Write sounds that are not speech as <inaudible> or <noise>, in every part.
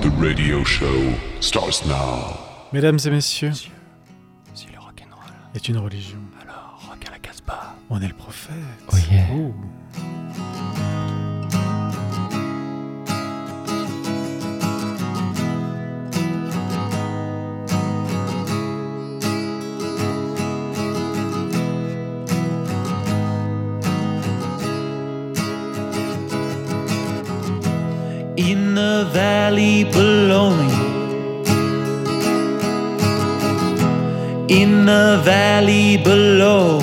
the radio show starts now. Mesdames et messieurs, Si le rock'n'roll, est une religion. alors rock à la Casbah. On est le prophète. Oh yeah. Ouh. In the valley below,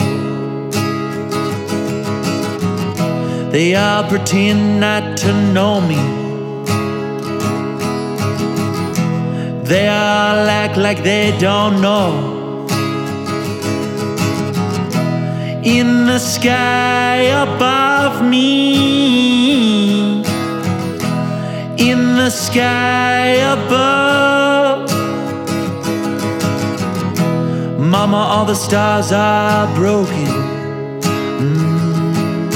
they all pretend not to know me. They all act like they don't know. In the sky above me in the sky above. Mama, all the stars are broken. Mm.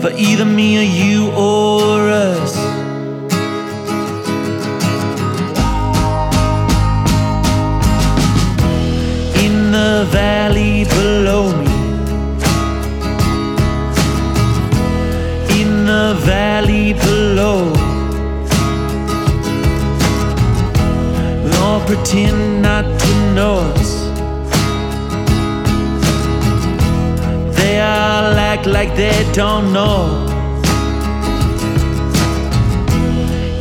For either me or you or us. In the valley below me. In the valley below. Pretend not to know us. They all act like they don't know.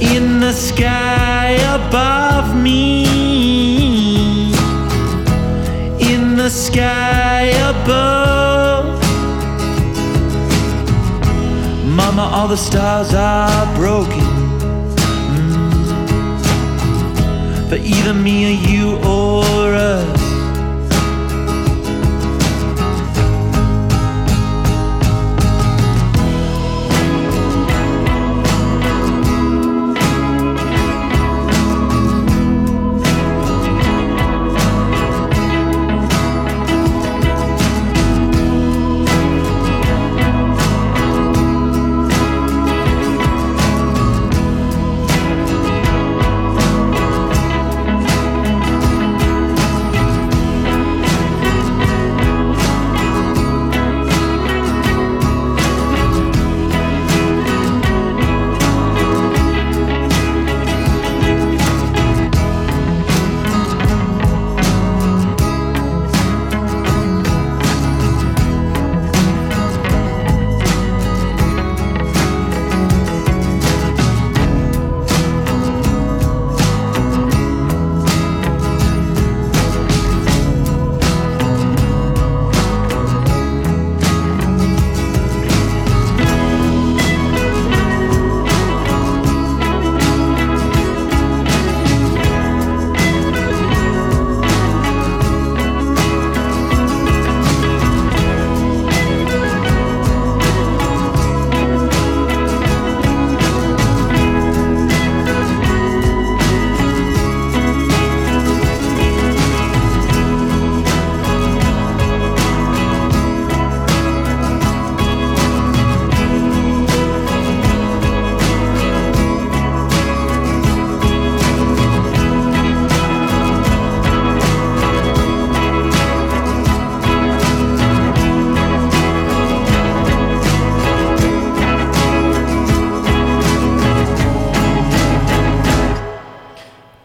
In the sky above me. In the sky above. Mama, all the stars are broken. For either me or you or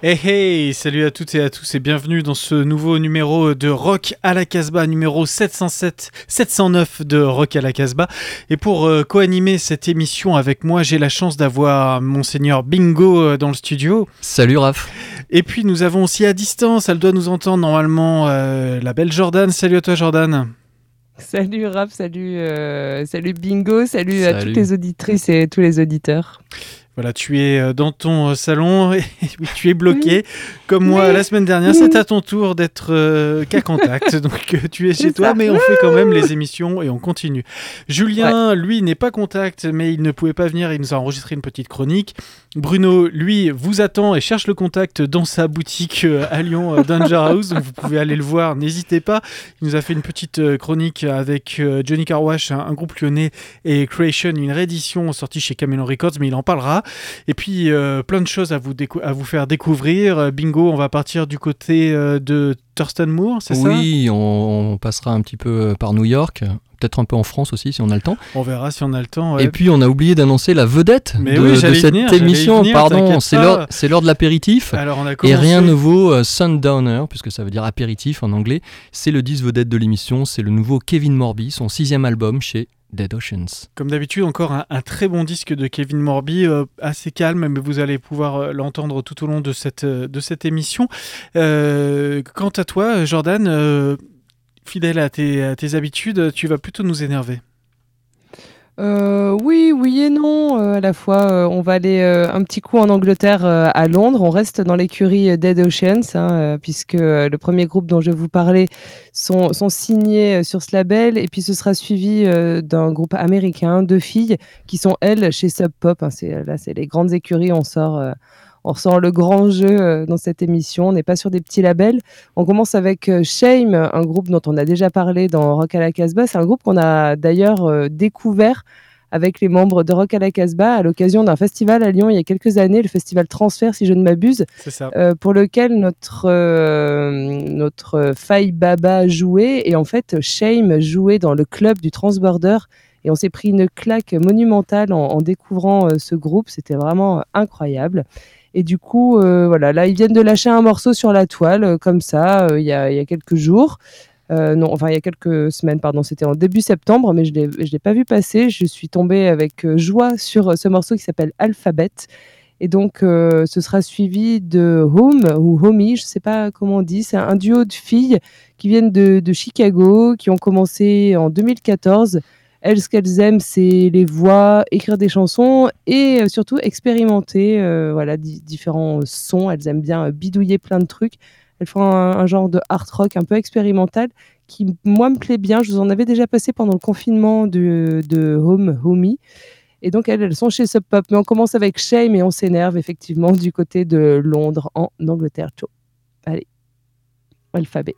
Hey hey, salut à toutes et à tous et bienvenue dans ce nouveau numéro de Rock à la Casbah, numéro 707, 709 de Rock à la Casbah. Et pour euh, co-animer cette émission avec moi, j'ai la chance d'avoir Monseigneur Bingo euh, dans le studio. Salut Raph. Et puis nous avons aussi à distance, elle doit nous entendre normalement, euh, la belle Jordan. Salut à toi Jordan. Salut Raph, salut, euh, salut Bingo, salut, à toutes les auditrices et tous les auditeurs. Voilà, tu es euh, dans ton euh, salon <laughs> et tu es bloqué. Comme moi Oui. la semaine dernière, c'est à ton tour d'être euh, qu'à contact. <laughs> Donc tu es chez toi, ça. mais on fait quand même les émissions et on continue. Julien, lui, n'est pas contact, mais il ne pouvait pas venir. Il nous a enregistré une petite chronique. Bruno, lui, vous attend et cherche le contact dans sa boutique à Lyon, Danger House. Donc vous pouvez aller le voir, n'hésitez pas. Il nous a fait une petite chronique avec Johnny Carwash, un, un groupe lyonnais, et Creation, une réédition sortie chez Camelon Records, mais il en parlera. Et puis euh, plein de choses à vous, décou- à vous faire découvrir. Euh, bingo, on va partir du côté euh, de Thurston Moore, c'est ça? Oui, on, on passera un petit peu par New York, peut-être un peu en France aussi si on a le temps. On verra si on a le temps. ouais. Et puis on a oublié d'annoncer la vedette Mais de, oui, de cette venir, émission. venir, Pardon, c'est l'heure, de l'apéritif. Et rien ne vaut euh, Sundowner, puisque ça veut dire apéritif en anglais. C'est le 10 vedette de l'émission, c'est le nouveau Kevin Morby, son sixième album chez Dead Oceans. Comme d'habitude, encore un, très bon disque de Kevin Morby, euh, assez calme, mais vous allez pouvoir euh, l'entendre tout au long de cette, euh, de cette émission. Quant à toi, Jordan, fidèle à tes, à tes habitudes, tu vas plutôt nous énerver. Euh, oui, oui et non. euh, à la fois, euh, on va aller un petit coup en Angleterre, à Londres. On reste dans l'écurie Dead Oceans, hein, puisque le premier groupe dont je vous parler sont, signés sur ce label. Et puis, ce sera suivi d'un groupe américain, deux filles, qui sont elles chez Sub Pop. hein. là, c'est les grandes écuries. On sort. On ressort le grand jeu euh, dans cette émission. On n'est pas sur des petits labels. On commence avec euh, Shame, un groupe dont on a déjà parlé dans Rock à la Casbah. C'est un groupe qu'on a d'ailleurs euh, découvert avec les membres de Rock à la Casbah à l'occasion d'un festival à Lyon il y a quelques années, le festival Transfert, si je ne m'abuse, euh, pour lequel notre, euh, notre Baba jouait. Et en fait, Shame jouait dans le club du Transborder. Et on s'est pris une claque monumentale en, en découvrant euh, ce groupe. C'était vraiment incroyable. Et du coup, euh, voilà, là, ils viennent de lâcher un morceau sur la toile, euh, comme ça, euh, il y, a, quelques jours. Non, enfin, il y a quelques semaines, pardon, c'était en début septembre, mais je ne l'ai pas vu passer. Je suis tombée avec joie sur ce morceau qui s'appelle Alphabet. Et donc, ce sera suivi de Home ou Homie, je ne sais pas comment on dit. C'est un duo de filles qui viennent de Chicago, qui ont commencé en 2014. Elles, ce qu'elles aiment, c'est les voix, écrire des chansons et euh, surtout expérimenter euh, voilà, di- différents sons. Elles aiment bien euh, bidouiller plein de trucs. Elles font un, genre de art rock un peu expérimental qui, moi, me plaît bien. Je vous en avais déjà passé pendant le confinement de, Home Homie. Et donc, elles, elles sont chez Sub Pop. Mais on commence avec Shame et on s'énerve effectivement du côté de Londres, en Angleterre. Ciao. Allez. Alphabet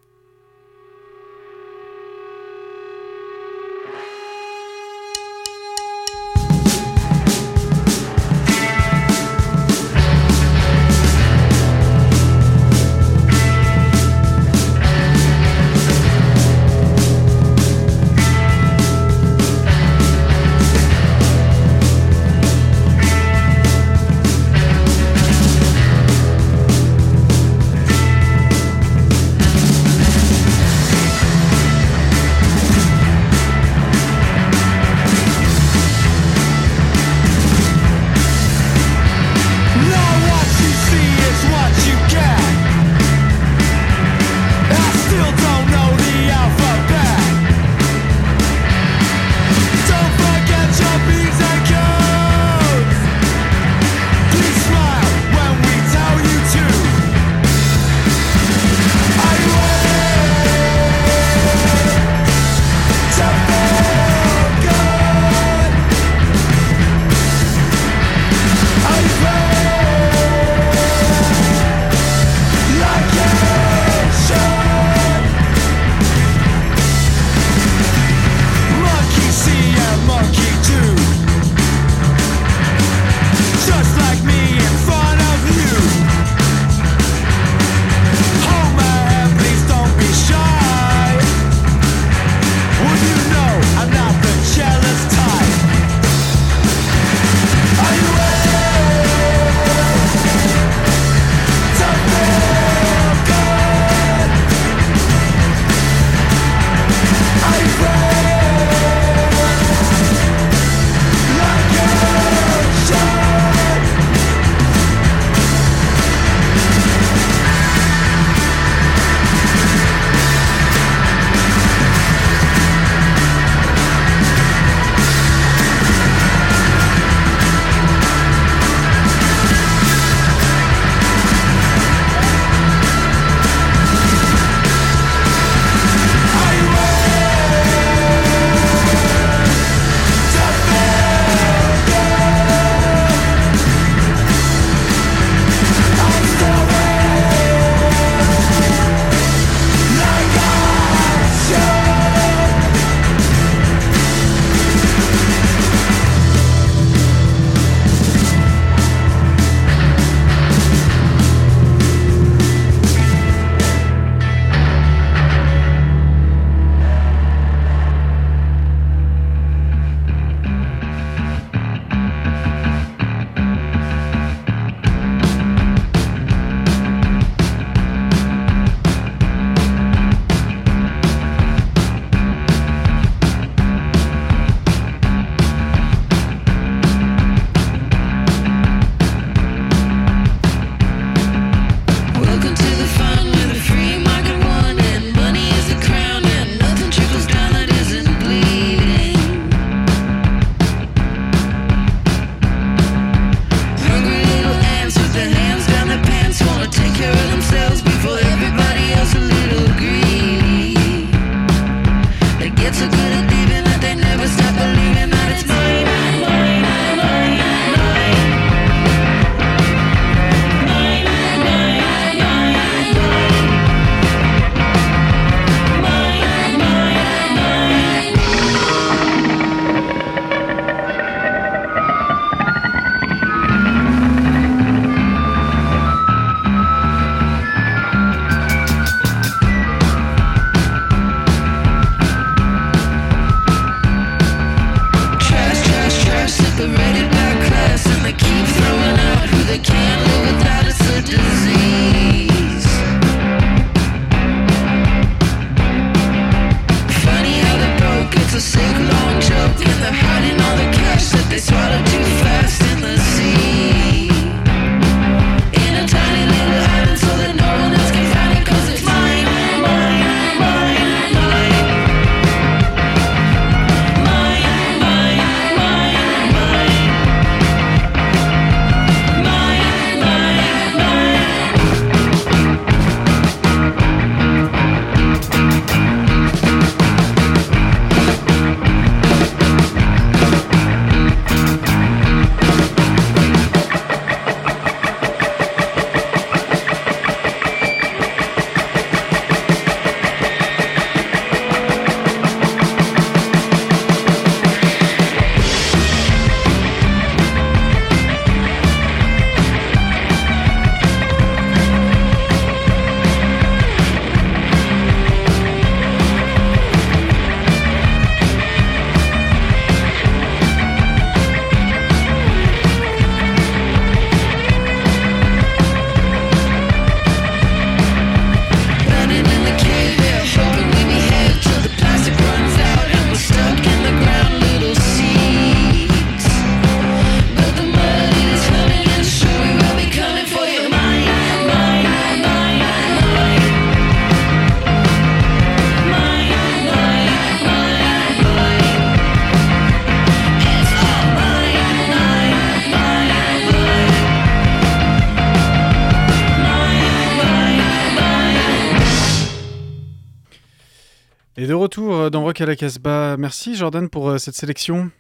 la Casbah. Merci Jordan pour euh, cette sélection.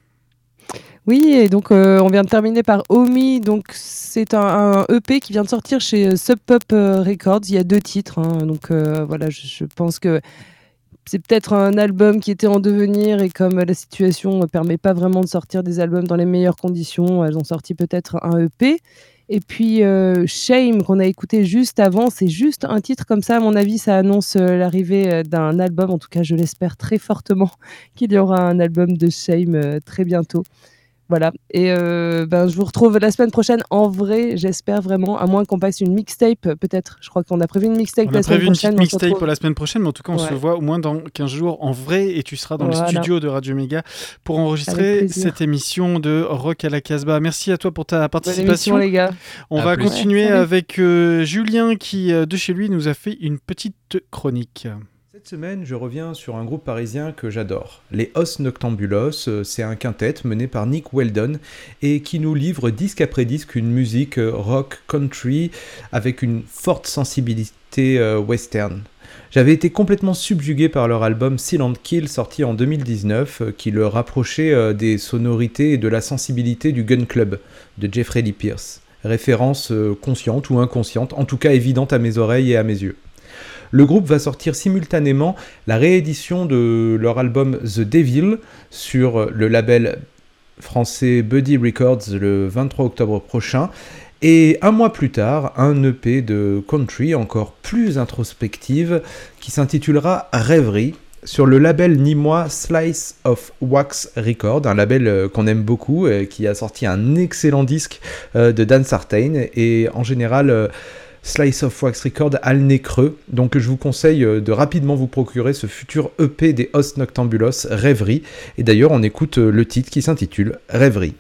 Oui, et donc euh, on vient de terminer par Omi. Donc c'est un, EP qui vient de sortir chez euh, Sub Pop Records. Il y a deux titres. hein. donc voilà, je, je pense que c'est peut-être un album qui était en devenir et comme la situation ne permet pas vraiment de sortir des albums dans les meilleures conditions, elles ont sorti peut-être un EP. Et puis euh, Shame qu'on a écouté juste avant, c'est juste un titre comme ça. À mon avis, ça annonce euh, l'arrivée euh, d'un album. En tout cas, je l'espère très fortement <laughs> qu'il y aura un album de Shame très bientôt. Voilà. Et euh, ben, je vous retrouve la semaine prochaine en vrai, j'espère vraiment, à moins qu'on passe une mixtape, peut-être. Je crois qu'on a prévu une mixtape On la a semaine prévu une prochaine. se mixtape retrouve- pour la semaine prochaine, mais en tout cas, on se voit au moins dans 15 jours en vrai et tu seras dans Voilà. les studios de Radio Méga pour enregistrer cette émission de Rock à la Casbah. Merci à toi pour ta Bonne participation. émission, les gars. On À va plus. continuer avec euh, Julien qui, euh, de chez lui, nous a fait une petite chronique. Cette semaine, je reviens sur un groupe parisien que j'adore. Les Os Noctambulos, euh, c'est un quintet mené par Nick Weldon et qui nous livre disque après disque une musique euh, rock country avec une forte sensibilité euh, western. J'avais été complètement subjugué par leur album Silent Kill sorti en 2019 euh, qui le rapprochait des sonorités et de la sensibilité du Gun Club de Jeffrey Lee Pierce. Référence consciente ou inconsciente, en tout cas évidente à mes oreilles et à mes yeux. Le groupe va sortir simultanément la réédition de leur album The Devil sur le label français Buddy Records le 23 octobre prochain. Et un mois plus tard, un EP de country encore plus introspective qui s'intitulera Rêverie sur le label nîmois Slice of Wax Record, un label euh, qu'on aime beaucoup, euh, qui a sorti un excellent disque euh, de Dan Sartain et en général Slice of Wax Record a le nez creux, donc je vous conseille euh, de rapidement vous procurer ce futur EP des Os Noctambulos, Rêverie. Et d'ailleurs, on écoute euh, le titre qui s'intitule Rêverie.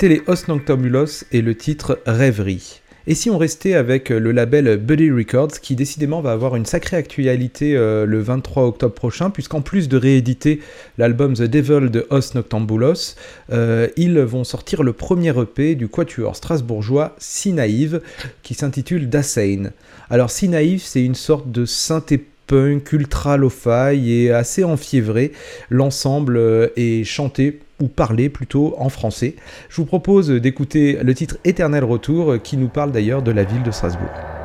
C'était les Os Noctambulos et le titre Rêverie. Et si on restait avec le label Buddy Records, qui décidément va avoir une sacrée actualité euh, le 23 octobre prochain, puisqu'en plus de rééditer l'album The Devil de Os Noctambulos, euh, ils vont sortir le premier EP du quatuor strasbourgeois Si Naïve, qui s'intitule Dasein. Alors Si Naïve, c'est une sorte de synthé punk ultra lo-fi et assez enfiévré. L'ensemble euh, est chanté ou parler plutôt en français. Je vous propose d'écouter le titre Éternel Retour qui nous parle d'ailleurs de la ville de Strasbourg.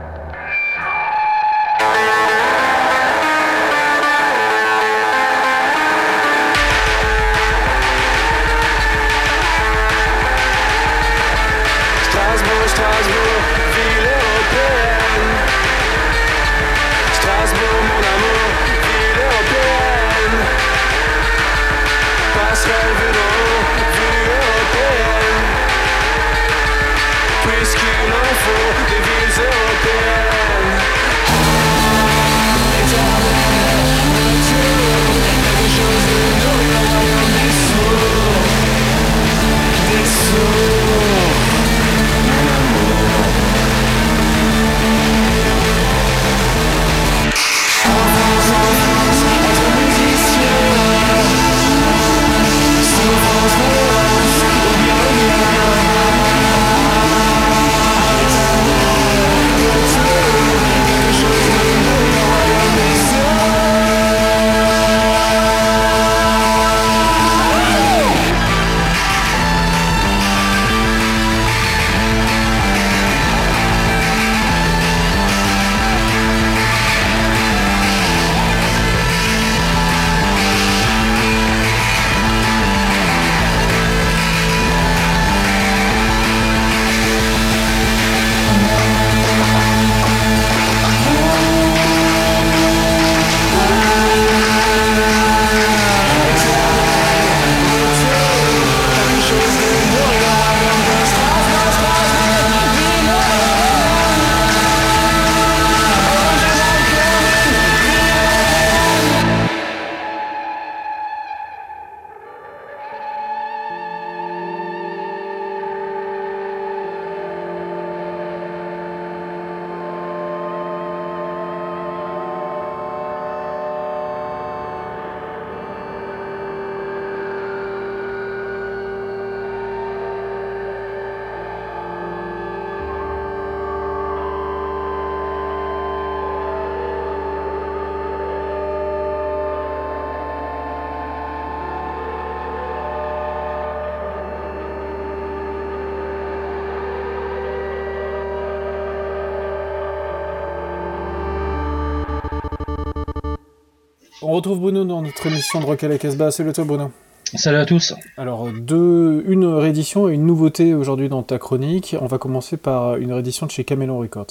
On retrouve Bruno dans notre émission de Rock à la Casbah. Salut toi Bruno. Salut à tous. Alors, deux, une réédition et une nouveauté aujourd'hui dans ta chronique. On va commencer par une réédition de chez Camelon Records.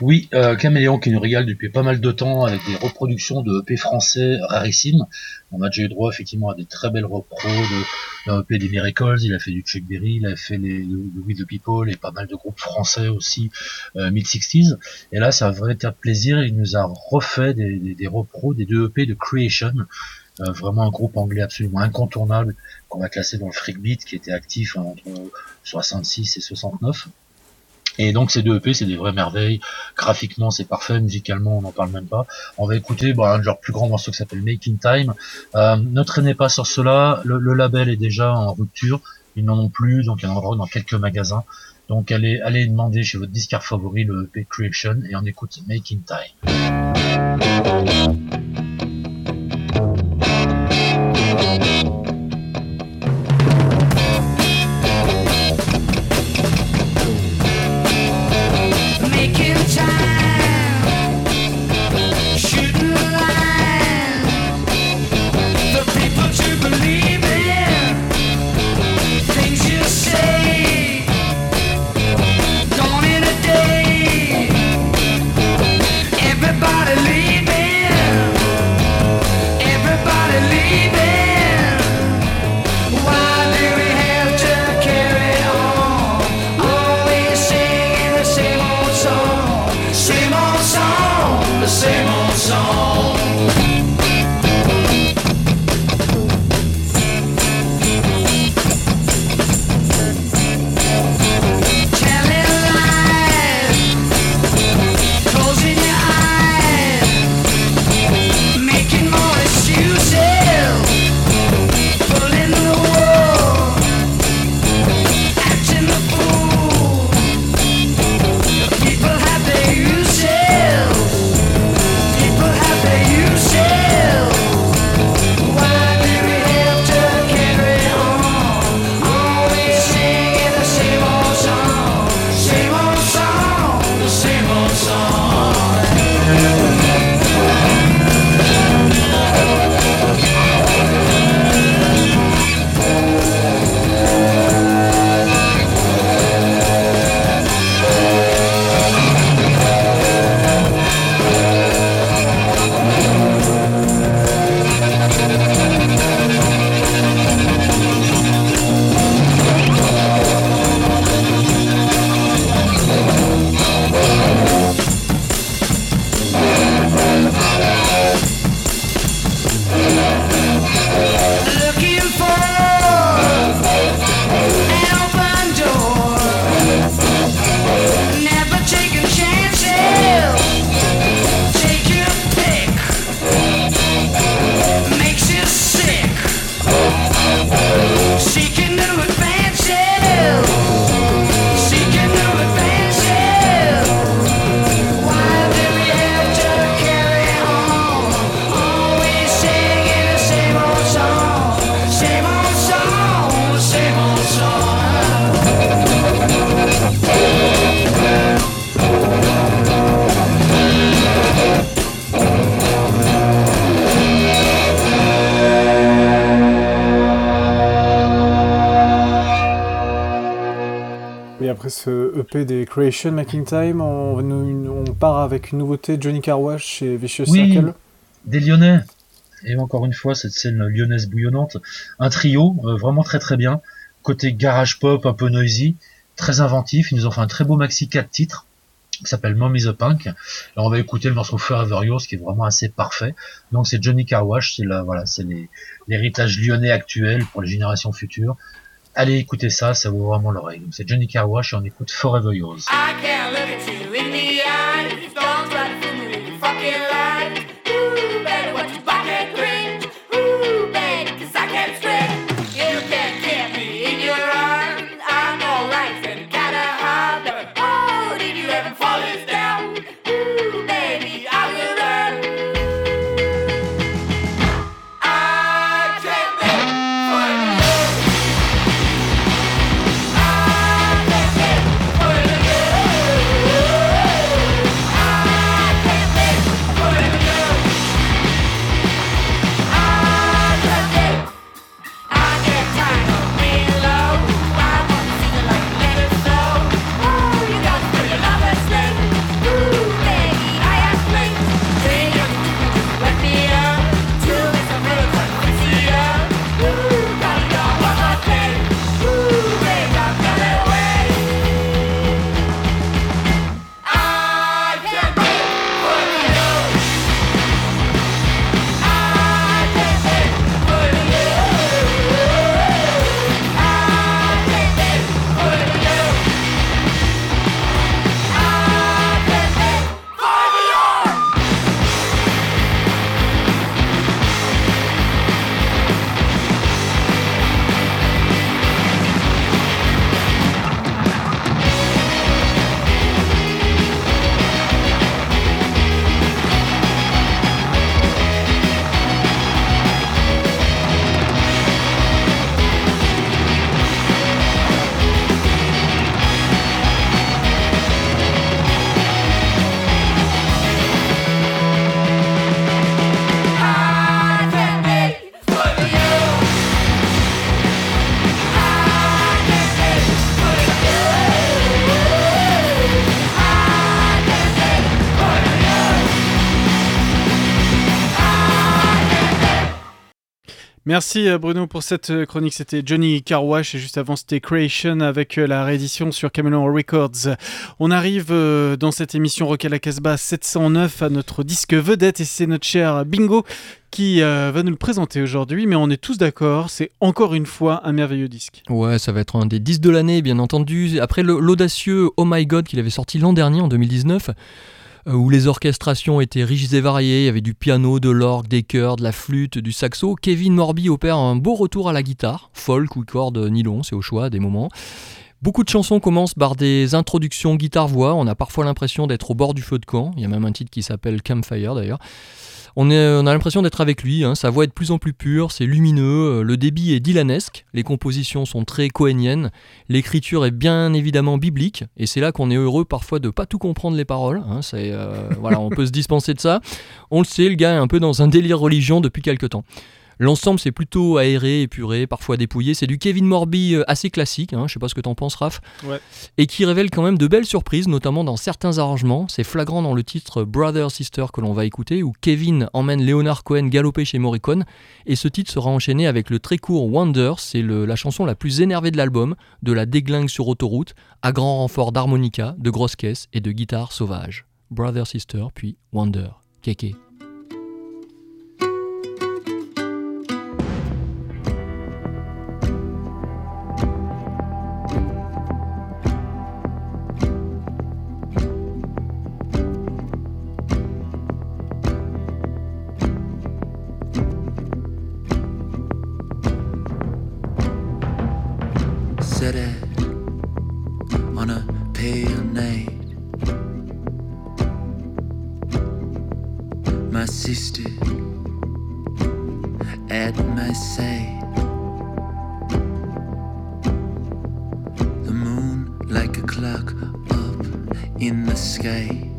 Oui, euh, Caméléon qui nous régale depuis pas mal de temps avec des reproductions de EP français rarissimes. On a déjà eu droit effectivement à des très belles repros de, de EP des Miracles, il a fait du Chuck Berry, il a fait les, le, We the People et pas mal de groupes français aussi euh, mid-60s. Et là, c'est un véritable plaisir, il nous a refait des, des, des repros des deux EP de Creation. Euh, vraiment un groupe anglais absolument incontournable qu'on va classer dans le freak beat qui était actif entre 66 et 69. Et donc ces deux EP, c'est des vraies merveilles. Graphiquement, c'est parfait. Musicalement, on n'en parle même pas. On va écouter bon, un de leurs plus grands morceaux qui s'appelle Making Time. Euh, ne traînez pas sur cela. Le, le, label est déjà en rupture. Ils n'en ont plus, donc il y en aura dans quelques magasins. Donc allez, allez demander chez votre disquaire favori le EP Creation et on écoute Making Time. Creation Making Time, on, on part avec une nouveauté Johnny Carwash chez Vicious Oui. Circle. Des Lyonnais. Et encore une fois, cette scène lyonnaise bouillonnante. Un trio, euh, vraiment très très bien. Côté garage pop, un peu noisy, très inventif. Ils nous ont fait un très beau maxi 4 titres qui s'appelle Mom is a Punk. Alors on va écouter le morceau Forever Yours qui est vraiment assez parfait. Donc c'est Johnny Carwash, c'est la, voilà, c'est l'héritage lyonnais actuel pour les générations futures. Allez écouter ça, ça vaut vraiment l'oreille. C'est Johnny Carwash et on écoute Forever Yours. Merci euh, Bruno pour cette euh, chronique. C'était Johnny Carwash et juste avant c'était Creation avec euh, la réédition sur Camelon Records. On arrive dans cette émission Rock à la Casbah 709 à notre disque vedette et c'est notre cher Bingo qui va nous le présenter aujourd'hui. Mais on est tous d'accord, c'est encore une fois un merveilleux disque. Ouais, ça va être un des 10 de l'année, bien entendu. Après l'audacieux Oh My God qu'il avait sorti l'an dernier, en 2019, euh, où les orchestrations étaient riches et variées, il y avait du piano, de l'orgue, des chœurs, de la flûte, du saxo, Kevin Morby opère un beau retour à la guitare, folk ou corde nylon, c'est au choix à des moments. Beaucoup de chansons commencent par des introductions guitare-voix, on a parfois l'impression d'être au bord du feu de camp, il y a même un titre qui s'appelle Campfire d'ailleurs. On, a l'impression d'être avec lui, hein, sa voix est de plus en plus pure, c'est lumineux, euh, le débit est dylanesque, les compositions sont très cohéniennes, l'écriture est bien évidemment biblique, et c'est là qu'on est heureux parfois de pas tout comprendre les paroles, hein, euh, <laughs> voilà, on peut se dispenser de ça. On le sait, le gars est un peu dans un délire religion depuis quelque temps. L'ensemble c'est plutôt aéré, épuré, parfois dépouillé, c'est du Kevin Morby euh, assez classique, hein, je sais pas ce que t'en penses Raph, Ouais. et qui révèle quand même de belles surprises, notamment dans certains arrangements. C'est flagrant dans le titre Brother Sister que l'on va écouter, où Kevin emmène Leonard Cohen galoper chez Morricone, et ce titre sera enchaîné avec le très court Wonder, c'est la chanson la plus énervée de l'album, de la déglingue sur autoroute, à grand renfort d'harmonica, de grosses caisses et de guitare sauvage. Brother Sister, puis Wonder. Kéké. day.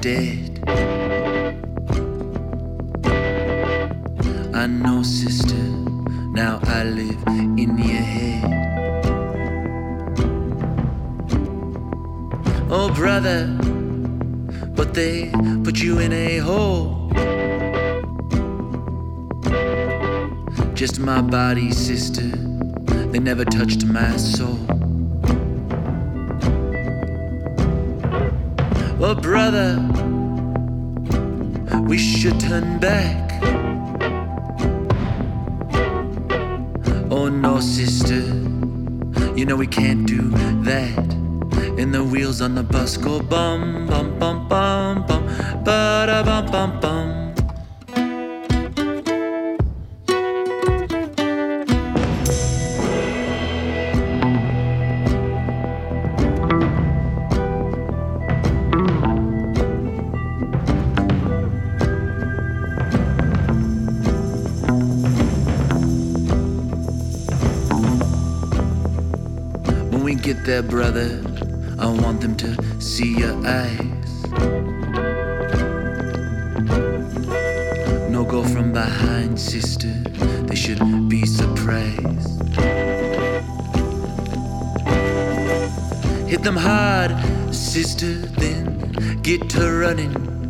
Dead. I know, sister, now I live in your head. Oh, brother, but they put you in a hole. Just my body, sister, they never touched my soul. Oh, brother, we should turn back. Oh, no, sister, you know we can't do that. And the wheels on the bus go bum, bum, bum, bum, bum, ba da bum, bum, bum. There, brother, I want them to see your eyes. No go from behind, sister. They should be surprised. Hit them hard, sister, then get to running.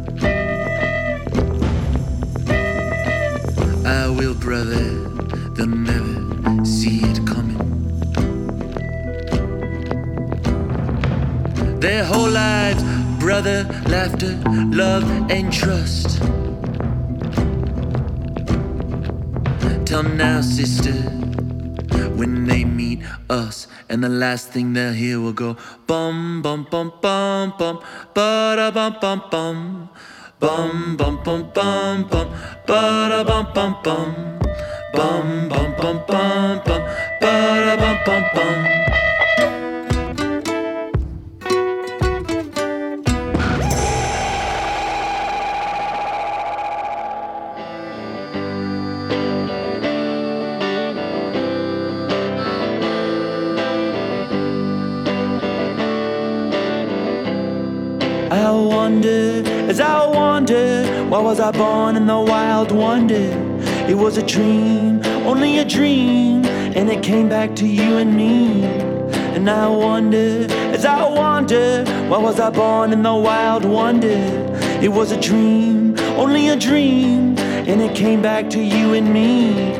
Their whole lives, brother, laughter, love, and trust. Till now, sister, when they meet us, and the last thing they'll hear will go bum bum bum bum bum ba da bum bum bum bum bum bum bum bum ba da bum bum bum bum bum bum bum bum ba da bum bum bum. Wonder, as I wonder, why was I born in the wild wonder? It was a dream, only a dream, and it came back to you and me. And I wonder, as I wonder, why was I born in the wild wonder? It was a dream, only a dream, and it came back to you and me.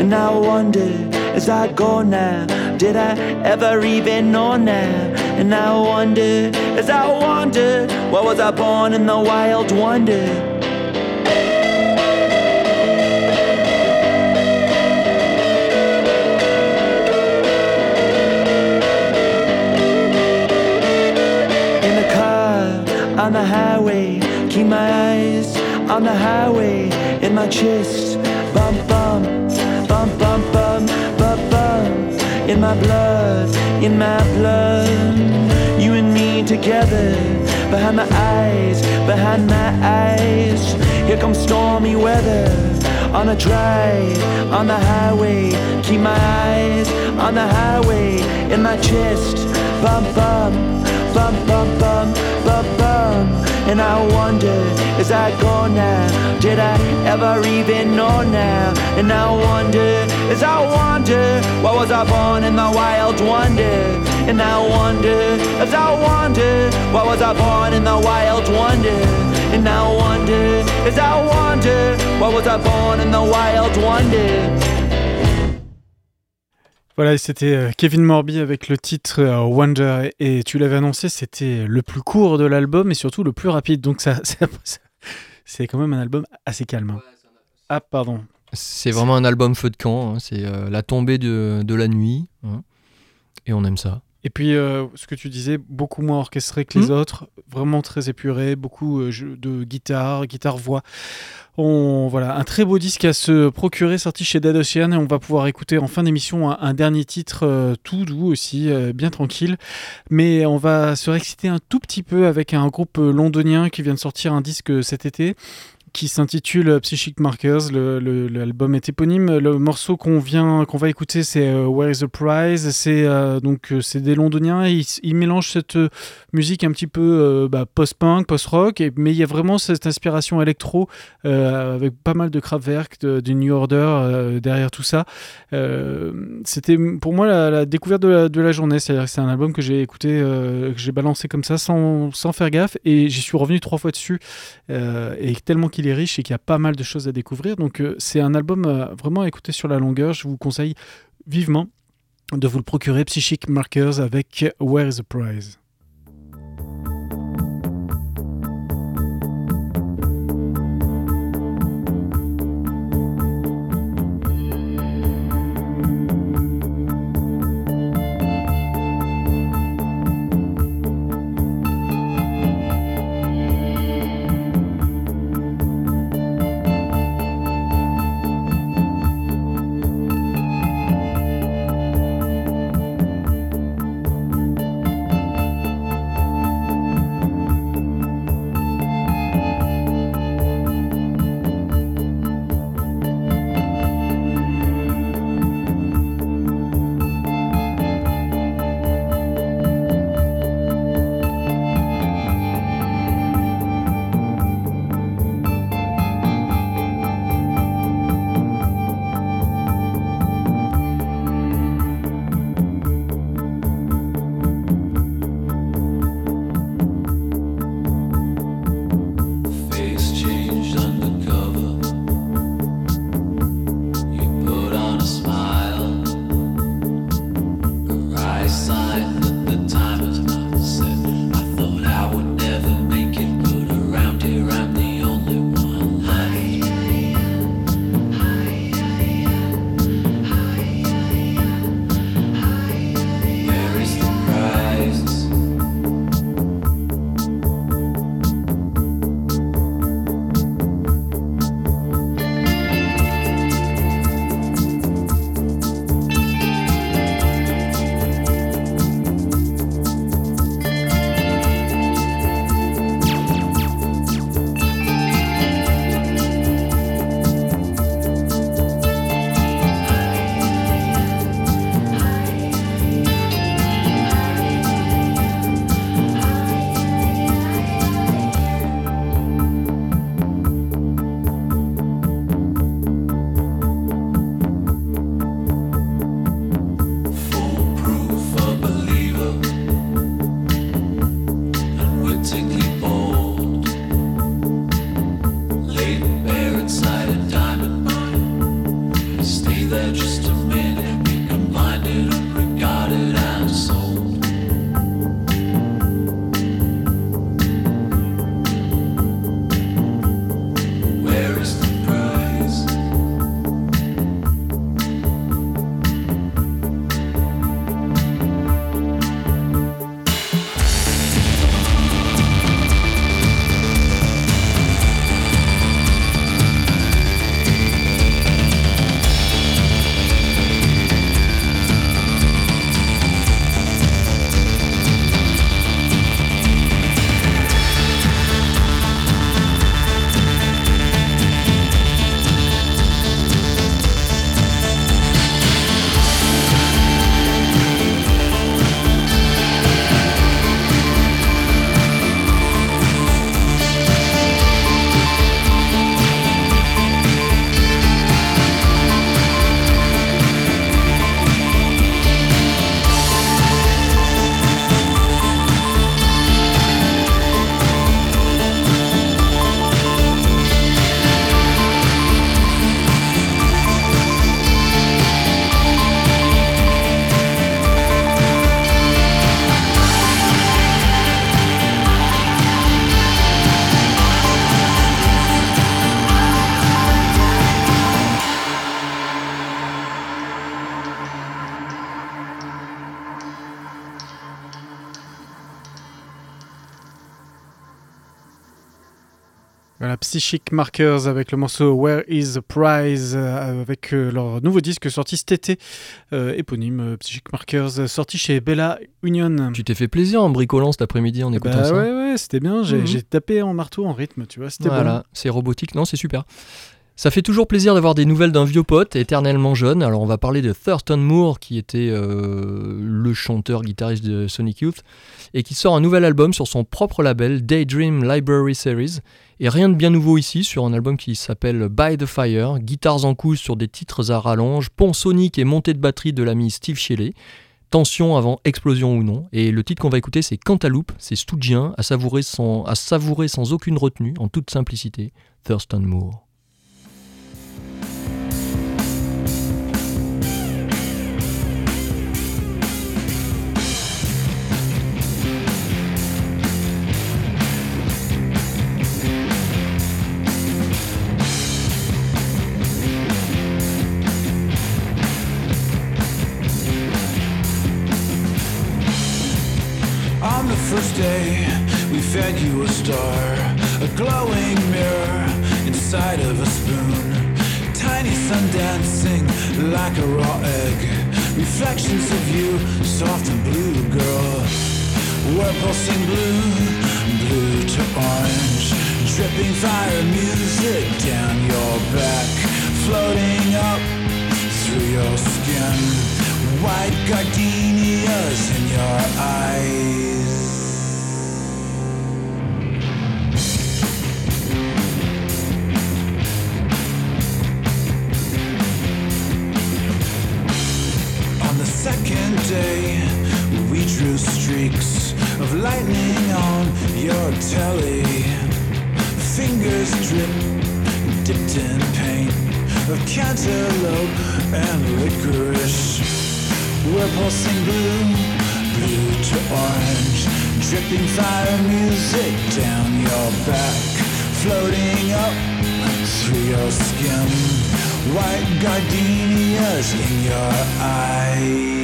And I wonder, as I go now, did I ever even know now? And I wonder, as I wonder, why was I born in the wild wonder? In the car, on the highway, keep my eyes on the highway, in my chest, bum bum, bum bum bum, bum bum, in my blood, in my blood, together, behind my eyes, behind my eyes, here comes stormy weather, on a drive, on the highway, keep my eyes on the highway, in my chest, bum bum, bum bum bum, bum bum, And I wonder, is I gone now? Did I ever even know now? And I wonder, is I wonder, why was I born in the wild wonder? And I wonder, as I wonder, why was I born in the wild wonder? And I wonder, as I wonder, why was I born in the wild wonder? Voilà, et c'était euh, Kevin Morby avec le titre euh, Wonder. Et tu l'avais annoncé, c'était le plus court de l'album et surtout le plus rapide. Donc ça, <laughs> ça- ça- c'est quand même un album assez calme. hein. Ah, pardon. C'est vraiment un album feu de camp, hein, c'est euh, la tombée de, de la nuit, hein, et on aime ça. Et puis, euh, ce que tu disais, beaucoup moins orchestré que les Mhm. autres, vraiment très épuré, beaucoup euh, de guitare, guitare-voix. On, voilà, un très beau disque à se procurer, sorti chez Dead Ocean, et on va pouvoir écouter en fin d'émission un, un dernier titre euh, tout doux aussi, bien tranquille. Mais on va se réexciter un tout petit peu avec un groupe londonien qui vient de sortir un disque cet été qui s'intitule Psychic Markers. L'album est éponyme. Le morceau qu'on vient, qu'on va écouter, c'est euh, Where is the Prize. C'est euh, donc euh, c'est des Londoniens. Ils, ils mélangent cette euh, musique un petit peu euh, bah, post-punk, post-rock, mais il y a vraiment cette inspiration électro euh, avec pas mal de Kraftwerk, de- du New Order euh, derrière tout ça. Euh, C'était pour moi la, découverte de la, de la journée. C'est-à-dire c'est un album que j'ai écouté, euh, que j'ai balancé comme ça sans, sans faire gaffe, et j'y suis revenu trois fois dessus. Euh, et tellement est riche et qu'il y a pas mal de choses à découvrir. Donc euh, c'est un album euh, vraiment à écouter sur la longueur. Je vous conseille vivement de vous le procurer, Psychic Markers avec Where is the Prize? Psychic Markers avec le morceau Where is the Prize euh, avec euh, leur nouveau disque sorti cet été, euh, éponyme Psychic Markers, sorti chez Bella Union. Tu t'es fait plaisir en bricolant cet après-midi en Eh écoutant bah ça. ouais, ouais, c'était bien. J'ai Mhm. j'ai tapé en marteau, en rythme, tu vois, c'était Voilà, c'est robotique, non, c'est super. Ça fait toujours plaisir d'avoir des nouvelles d'un vieux pote, éternellement jeune. Alors on va parler de Thurston Moore, qui était euh, le chanteur guitariste de Sonic Youth, et qui sort un nouvel album sur son propre label, Daydream Library Series. Et rien de bien nouveau ici, sur un album qui s'appelle By the Fire, guitares en couche sur des titres à rallonge, pont sonique et montée de batterie de l'ami Steve Shelley. Tension avant explosion ou non. Et le titre qu'on va écouter, c'est Cantaloupe, c'est Stoudgien, à savourer, sans, à savourer sans aucune retenue, en toute simplicité, Thurston Moore. First day, we fed you a star, a glowing mirror inside of a spoon. Tiny sun dancing like a raw egg. Reflections of you, soft and blue, girl. We're pulsing blue, blue to orange. Dripping fire music down your back, floating up through your skin. White gardenias in your eyes. Streaks of lightning on your telly. Fingers drip, dipped in paint of cantaloupe and licorice. We're pulsing blue, blue to orange, dripping fire music down your back, floating up through your skin. White gardenias in your eyes.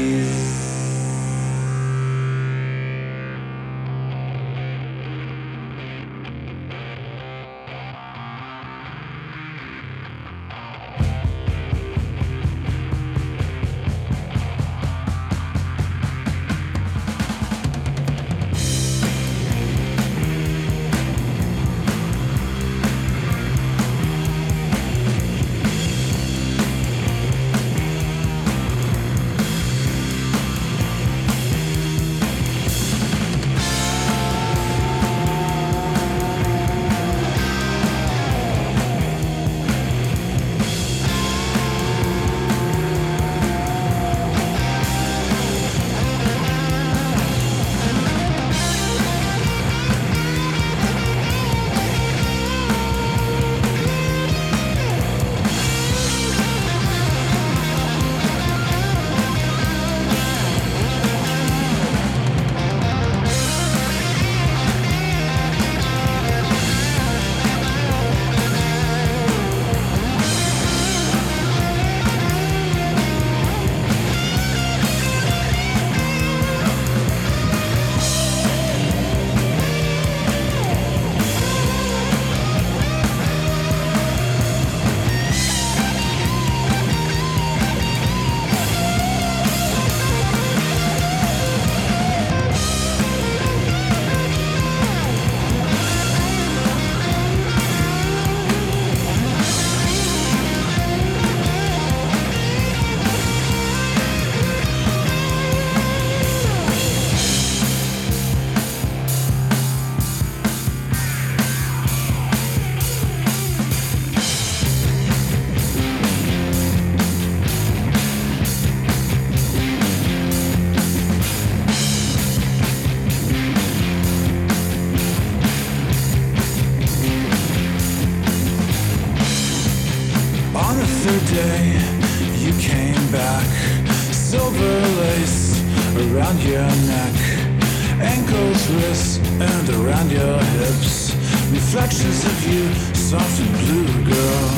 And around your hips. Reflections of you, soft and blue, girl.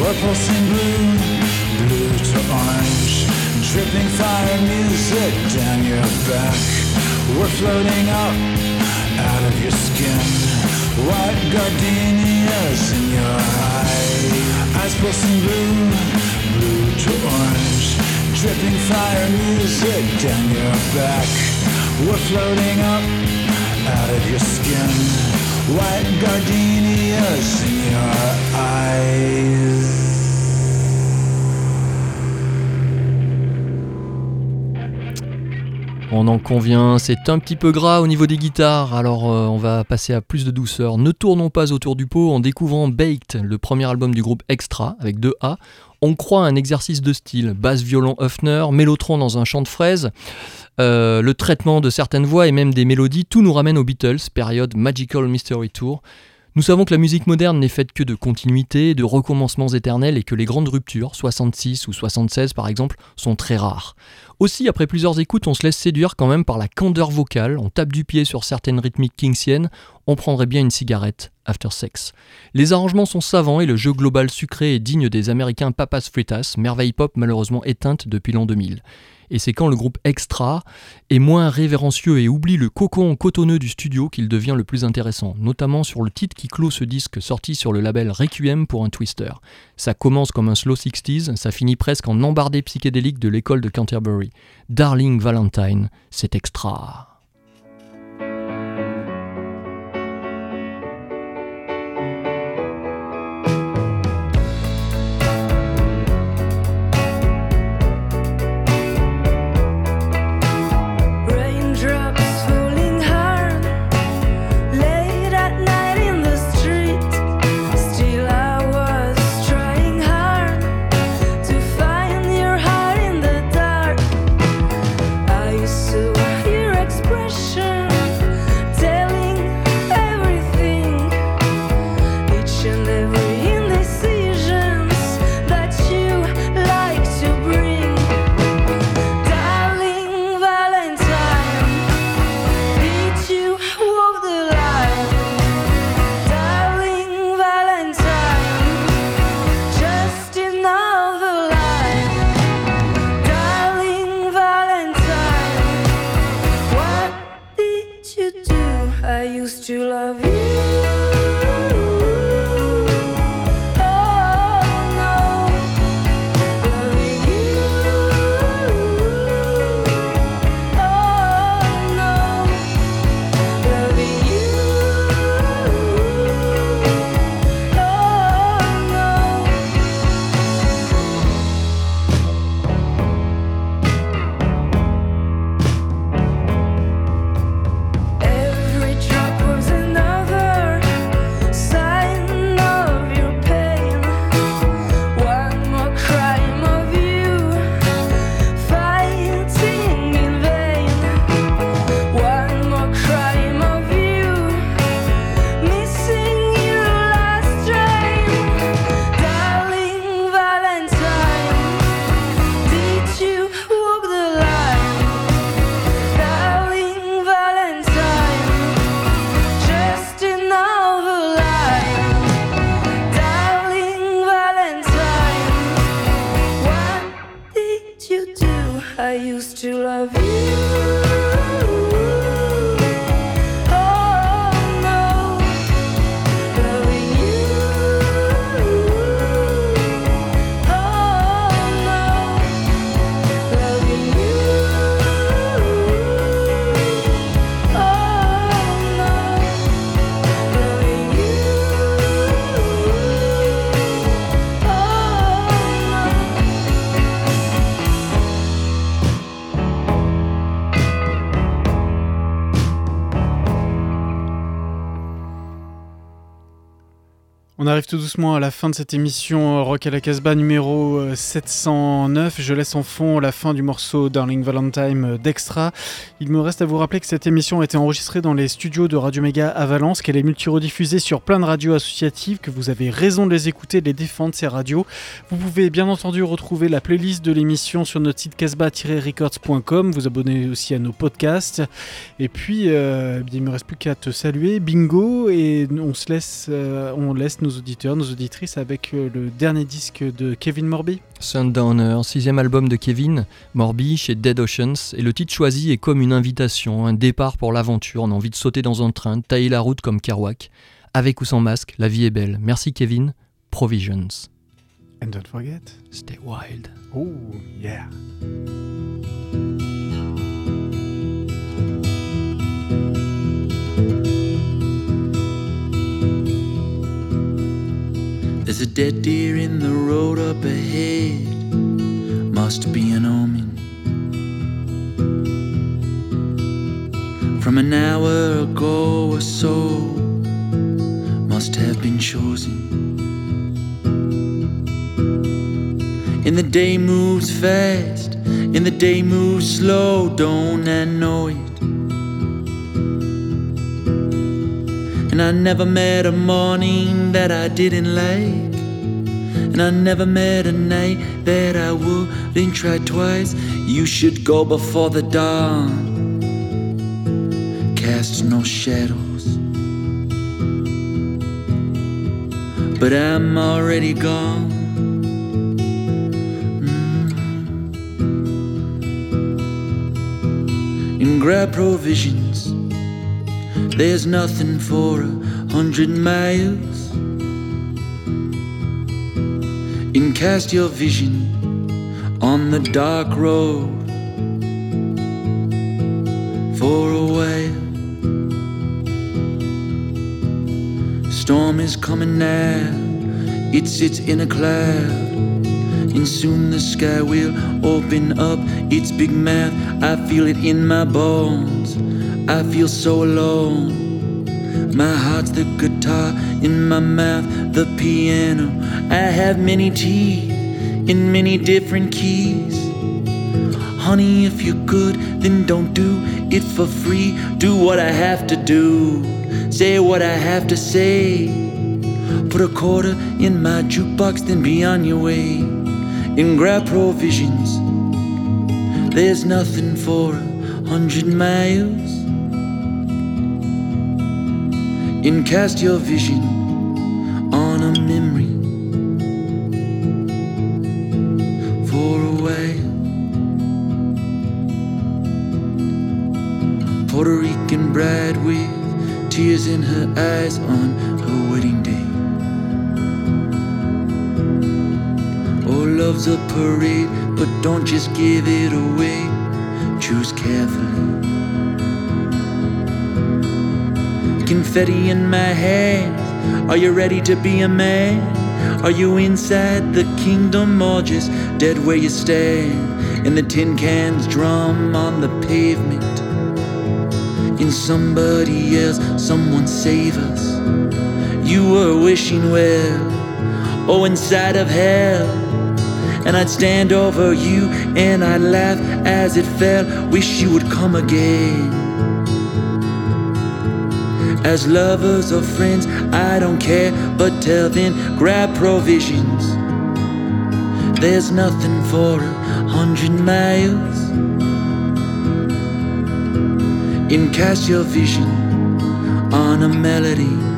We're pulsing blue, blue to orange. Dripping fire music down your back. We're floating up out of your skin. White gardenias in your eye. Eyes pulsing blue, blue to orange. Dripping fire music down your back. We're floating up On en convient, c'est un petit peu gras au niveau des guitares, alors euh, on va passer à plus de douceur. Ne tournons pas autour du pot en découvrant Baked, le premier album du groupe Extra, avec deux A. On croit à un exercice de style, basse, violon, Höfner, mélotron dans un champ de fraises, euh, le traitement de certaines voix et même des mélodies, tout nous ramène aux Beatles, période Magical Mystery Tour. Nous savons que la musique moderne n'est faite que de continuité, de recommencements éternels et que les grandes ruptures, 66 ou 76 par exemple, sont très rares. Aussi, après plusieurs écoutes, on se laisse séduire quand même par la candeur vocale, on tape du pied sur certaines rythmiques kingsiennes, on prendrait bien une cigarette after sex. Les arrangements sont savants et le jeu global sucré est digne des américains Papas Fritas, merveille pop malheureusement éteinte depuis l'an 2000. Et c'est quand le groupe Extra est moins révérencieux et oublie le cocon cotonneux du studio qu'il devient le plus intéressant, notamment sur le titre qui clôt ce disque sorti sur le label Requiem pour un Twister. Ça commence comme un slow 60s, ça finit presque en embardé psychédélique de l'école de Canterbury. Darling Valentine, c'est extra. Arrive tout doucement à la fin de cette émission euh, Rock à la Casbah numéro euh, 709. Je laisse en fond la fin du morceau Darling Valentine euh, d'Extra. Il me reste à vous rappeler que cette émission a été enregistrée dans les studios de Radio Méga à Valence, qu'elle est multirediffusée sur plein de radios associatives, que vous avez raison de les écouter, de les défendre ces radios. Vous pouvez bien entendu retrouver la playlist de l'émission sur notre site casbah-records.com, vous abonner aussi à nos podcasts. Et puis, euh, bien, il me reste plus qu'à te saluer, bingo, et on se laisse, euh, on laisse nos nos auditrices avec euh, le dernier disque de Kevin Morby. Sundowner, sixième album de Kevin, Morby chez Dead Oceans, et le titre choisi est comme une invitation, un départ pour l'aventure, on a envie de sauter dans un train, de tailler la route comme Kerouac. avec ou sans masque, la vie est belle. Merci Kevin. Provisions. And don't forget. Stay wild. Oh, yeah. There's a dead deer in the road up ahead. Must be an omen. From an hour ago or so, must have been chosen. And the day moves fast, and the day moves slow, don't I know it? And I never met a morning that I didn't like. And I never met a night that I wouldn't try twice. You should go before the dawn. Cast no shadows. But I'm already gone. Mm. And grab provisions. There's nothing for a hundred miles. And cast your vision on the dark road for a while. Storm is coming now, it sits in a cloud. And soon the sky will open up its big mouth. I feel it in my bones. I feel so alone. My heart's the guitar in my mouth, the piano. I have many teeth in many different keys. Honey, if you're good, then don't do it for free. Do what I have to do, say what I have to say. Put a quarter in my jukebox, then be on your way. And grab provisions. There's nothing for a hundred miles. And cast your vision tears in her eyes on her wedding day. Oh, love's a parade, but don't just give it away. Choose carefully. Confetti in my hands. Are you ready to be a man? Are you inside the kingdom or just dead where you stand? And the tin cans drum on the pavement. Somebody else, someone save us. You were wishing well, oh, inside of hell. And I'd stand over you and I'd laugh as it fell. Wish you would come again. As lovers or friends, I don't care, but till then, grab provisions. There's nothing for a hundred miles. And cast your vision on a melody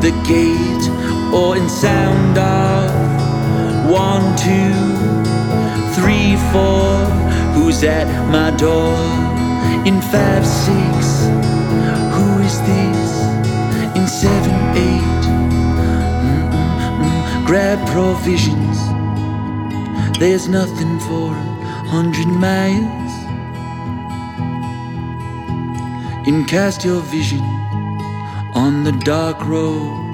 the gate or in sound of One, two, three, four. Who's at my door? In five, six. Who is this? In seven, eight. grab provisions. There's nothing for a hundred miles. And cast your vision on the dark road